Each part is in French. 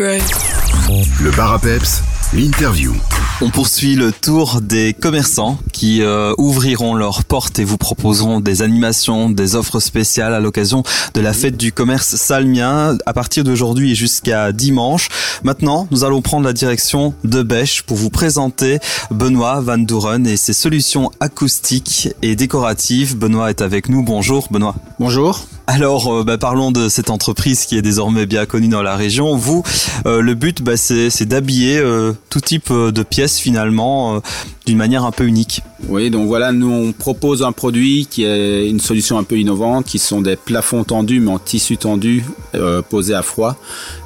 Le bar à peps, l'interview. On poursuit le tour des commerçants qui euh, ouvriront leurs portes et vous proposeront des animations, des offres spéciales à l'occasion de la fête du commerce salmien à partir d'aujourd'hui et jusqu'à dimanche. Maintenant, nous allons prendre la direction de Bêche pour vous présenter Benoît Van Douren et ses solutions acoustiques et décoratives. Benoît est avec nous. Bonjour Benoît. Bonjour. Alors, euh, bah, parlons de cette entreprise qui est désormais bien connue dans la région. Vous, euh, le but, bah, c'est d'habiller euh, tout type de pièces finalement d'une manière un peu unique. Oui, donc voilà, nous on propose un produit qui est une solution un peu innovante, qui sont des plafonds tendus mais en tissu tendu posés à froid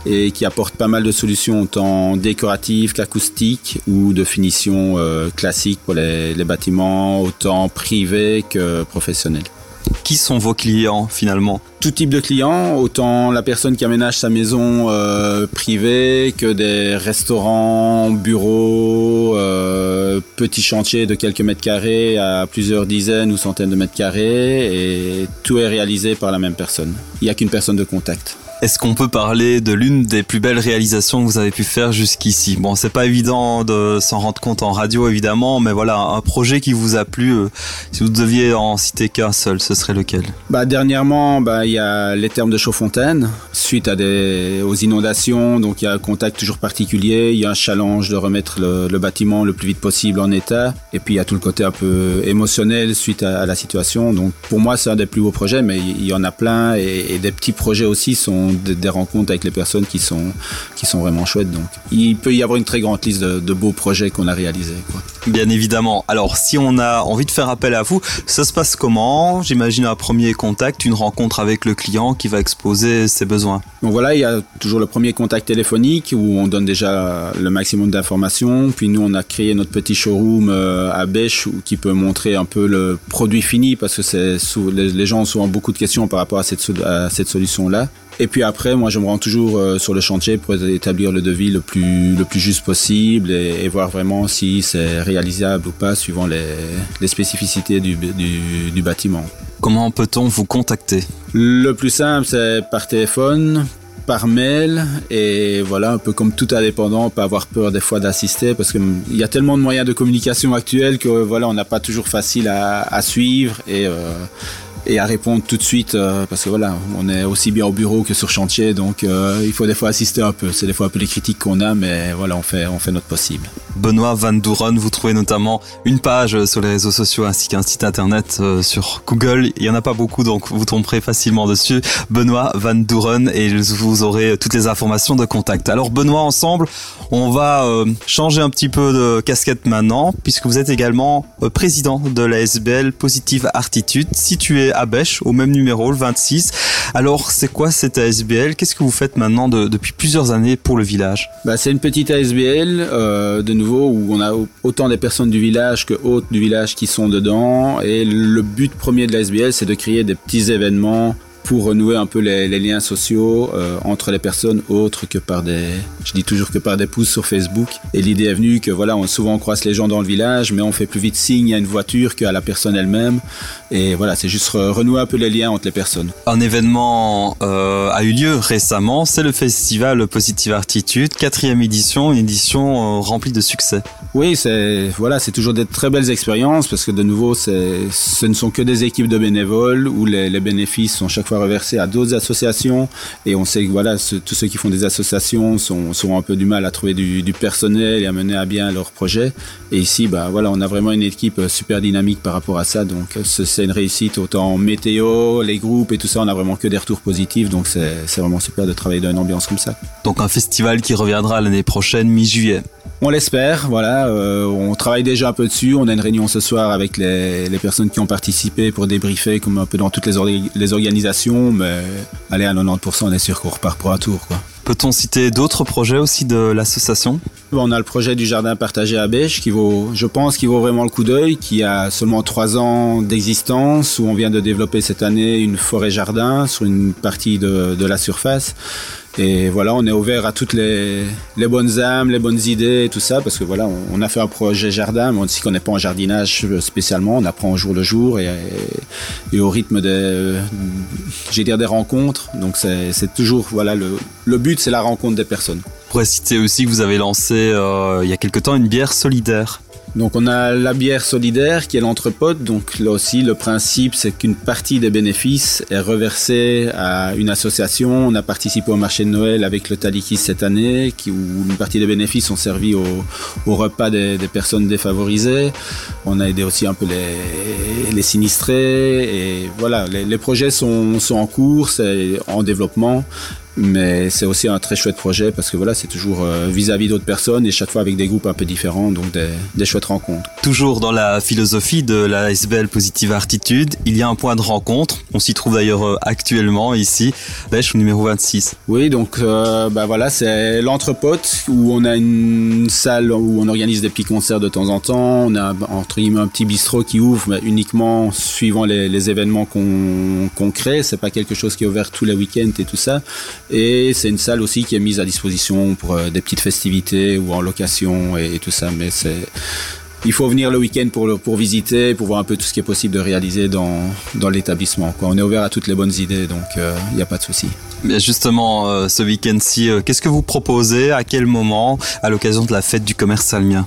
et qui apportent pas mal de solutions autant décoratives qu'acoustiques ou de finition classique pour les bâtiments, autant privés que professionnels. Qui sont vos clients finalement? Tout type de clients, autant la personne qui aménage sa maison euh, privée que des restaurants, bureaux, euh, petits chantiers de quelques mètres carrés à plusieurs dizaines ou centaines de mètres carrés et tout est réalisé par la même personne. Il n'y a qu'une personne de contact. Est-ce qu'on peut parler de l'une des plus belles réalisations que vous avez pu faire jusqu'ici? Bon, c'est pas évident de s'en rendre compte en radio évidemment, mais voilà, un projet qui vous a plu. Euh, si vous deviez en citer qu'un seul, ce serait lequel? Bah dernièrement, bah il y a les termes de Chaudfontaine suite à des aux inondations, donc il y a un contact toujours particulier. Il y a un challenge de remettre le, bâtiment le plus vite possible en état, et puis il y a tout le côté un peu émotionnel suite à, la situation. Donc pour moi, c'est un des plus beaux projets, mais il y en a plein et, et des petits projets aussi sont des, rencontres avec les personnes qui sont, vraiment chouettes. Donc, il peut y avoir une très grande liste de, beaux projets qu'on a réalisés. Bien évidemment. Alors, si on a envie de faire appel à vous, ça se passe comment J'imagine un premier contact, une rencontre avec le client qui va exposer ses besoins. Donc voilà, il y a toujours le premier contact téléphonique où on donne déjà le maximum d'informations. Puis nous, on a créé notre petit showroom euh, à Bêche qui peut montrer un peu le produit fini parce que c'est les gens ont souvent beaucoup de questions par rapport à cette, solution-là. Et puis après, moi, je me rends toujours euh, sur le chantier pour établir le devis le plus, le plus juste possible et, voir vraiment si c'est réalisable ou pas suivant les, les spécificités du, du, du bâtiment. Comment peut-on vous contacter Le plus simple, c'est par téléphone, par mail et voilà un peu comme tout indépendant on peut avoir peur des fois d'assister parce qu'il y a tellement de moyens de communication actuels que voilà on n'a pas toujours facile à, à suivre et euh, et à répondre tout de suite euh, parce que voilà, on est aussi bien au bureau que sur chantier, donc euh, il faut des fois assister un peu. C'est des fois un peu les critiques qu'on a, mais voilà, on fait, on fait notre possible. Benoît Van Douren, vous trouvez notamment une page sur les réseaux sociaux ainsi qu'un site internet euh, sur Google. Il y en a pas beaucoup, donc vous tomberez facilement dessus. Benoît Van Douren et vous aurez toutes les informations de contact. Alors Benoît, ensemble, on va changer un petit peu de casquette maintenant, puisque vous êtes également président de la SBL Positive Artitude, située à Bêche, au même numéro, le 26. Alors, c'est quoi cette ASBL Qu'est-ce que vous faites maintenant depuis plusieurs années pour le village? Bah, C'est une petite ASBL, euh, de où on a autant des personnes du village que autres du village qui sont dedans. Et le but premier de l'ASBL, c'est de créer des petits événements pour renouer un peu les, liens sociaux euh, entre les personnes autres que par des, je dis toujours que par des pouces sur Facebook. Et l'idée est venue que voilà, on souvent croise les gens dans le village, mais on fait plus vite signe à une voiture qu'à la personne elle-même. Et voilà, c'est juste renouer un peu les liens entre les personnes. Un événement euh, a eu lieu récemment, c'est le festival Positive Attitude, quatrième édition, une édition euh, remplie de succès. Oui, c'est voilà, c'est toujours des très belles expériences parce que de nouveau, ce ne sont que des équipes de bénévoles où les, les bénéfices sont chaque fois reversés à d'autres associations et on sait que voilà, tous ceux qui font des associations sont, un peu du mal à trouver du, personnel et à mener à bien leurs projets. Et ici, bah voilà, on a vraiment une équipe super dynamique par rapport à ça, donc c'est une réussite autant météo, les groupes et tout ça, on a vraiment que des retours positifs, donc c'est vraiment super de travailler dans une ambiance comme ça. Donc un festival qui reviendra l'année prochaine, mi-juillet. On l'espère, voilà. Euh, on travaille déjà un peu dessus. On a une réunion ce soir avec les, personnes qui ont participé pour débriefer, comme un peu dans toutes les, les organisations. Mais allez, à 90%, on est sûr qu'on repart pour un tour. Peut-on citer d'autres projets aussi de l'association? On a le projet du jardin partagé à Bêche qui vaut, je pense, qui vaut vraiment le coup d'œil, qui a seulement trois ans d'existence, où on vient de développer cette année une forêt jardin sur une partie de, de la surface. Et voilà, on est ouvert à toutes les, bonnes âmes, les bonnes idées et tout ça, parce que voilà, on, a fait un projet jardin, mais on ne s'y connaît pas en jardinage spécialement, on apprend au jour le jour et, au rythme des, j'ai dire des rencontres. Donc c'est toujours, voilà, le, le but c'est la rencontre des personnes pourrais citer aussi que vous avez lancé euh, il y a quelque temps une bière solidaire. Donc on a la bière solidaire qui est l'entrepote. Donc là aussi le principe c'est qu'une partie des bénéfices est reversée à une association. On a participé au marché de Noël avec le Talikis cette année qui, où une partie des bénéfices sont servis au, repas des, personnes défavorisées. On a aidé aussi un peu les, les sinistrés et voilà les, les projets sont, sont en cours, c'est en développement mais c'est aussi un très chouette projet parce que voilà, c'est toujours euh, vis-à-vis d'autres personnes et chaque fois avec des groupes un peu différents, donc des, des chouettes rencontres. Toujours dans la philosophie de la SBL Positive Artitude, il y a un point de rencontre. On s'y trouve d'ailleurs euh, actuellement ici, au numéro 26. Oui, donc euh, bah voilà, c'est l'entrepote où on a une salle où on organise des petits concerts de temps en temps. On a entre guillemets un petit bistrot qui ouvre, mais uniquement suivant les, les événements qu'on qu crée. C'est pas quelque chose qui est ouvert tous les week-ends et tout ça. Et c'est une salle aussi qui est mise à disposition pour euh, des petites festivités ou en location et, tout ça. Mais c'est il faut venir le week-end pour, pour visiter, pour voir un peu tout ce qui est possible de réaliser dans, dans l'établissement. On est ouvert à toutes les bonnes idées, donc il euh, n'y a pas de souci. Justement, euh, ce week-end-ci, qu'est-ce que vous proposez? À quel moment? À l'occasion de la fête du commerce salmien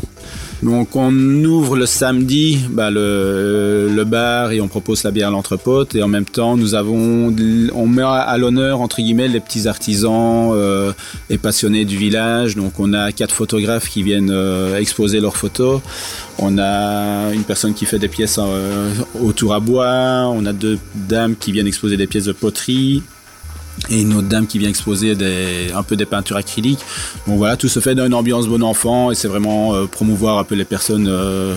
donc on ouvre le samedi bah, le, bar et on propose la bière à l'entrepote. Et en même temps nous avons on met à l'honneur entre guillemets les petits artisans euh, et passionnés du village. Donc on a quatre photographes qui viennent euh, exposer leurs photos. On a une personne qui fait des pièces euh, autour à bois. On a deux dames qui viennent exposer des pièces de poterie et une autre dame qui vient exposer un peu des peintures acryliques. Donc voilà, tout se fait dans une ambiance bon enfant et c'est vraiment euh, promouvoir un peu les personnes, euh,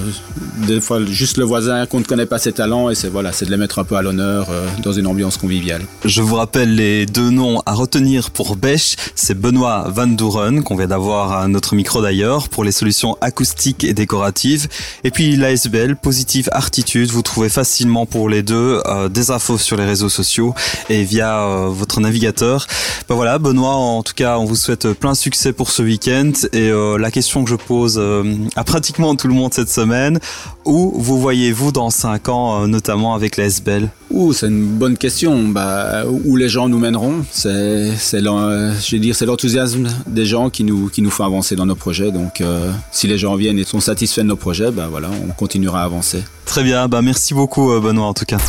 des fois juste le voisin qu'on ne connaît pas ses talents et c'est voilà, c'est de les mettre un peu à l'honneur euh, dans une ambiance conviviale. Je vous rappelle les deux noms à retenir pour Bêche, c'est Benoît Van Douren qu'on vient d'avoir à notre micro d'ailleurs pour les solutions acoustiques et décoratives et puis l'ASBL Positive Artitude, vous trouvez facilement pour les deux des infos sur les réseaux sociaux et via votre navigateur. Ben voilà, Benoît, en tout cas, on vous souhaite plein succès pour ce week-end. Et euh, la question que je pose euh, à pratiquement tout le monde cette semaine, où vous voyez-vous dans 5 ans, euh, notamment avec la SBL Ouh, c'est une bonne question. Bah, où les gens nous mèneront, c'est, c'est, je vais dire, c'est l'enthousiasme des gens qui nous, qui nous font avancer dans nos projets. Donc, si les gens viennent et sont satisfaits de nos projets, bah voilà, on continuera à avancer. Très bien, bah merci beaucoup Benoît en tout cas.